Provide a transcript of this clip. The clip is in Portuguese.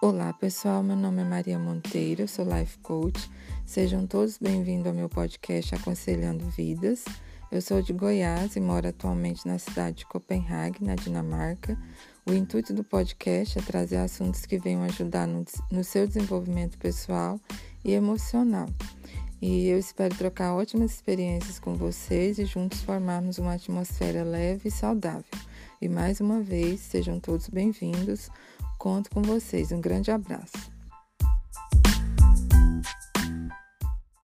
Olá pessoal, meu nome é Maria Monteiro, sou Life Coach. Sejam todos bem-vindos ao meu podcast Aconselhando Vidas. Eu sou de Goiás e moro atualmente na cidade de Copenhague, na Dinamarca. O intuito do podcast é trazer assuntos que venham ajudar no, no seu desenvolvimento pessoal e emocional. E eu espero trocar ótimas experiências com vocês e juntos formarmos uma atmosfera leve e saudável. E mais uma vez, sejam todos bem-vindos. Conto com vocês. Um grande abraço.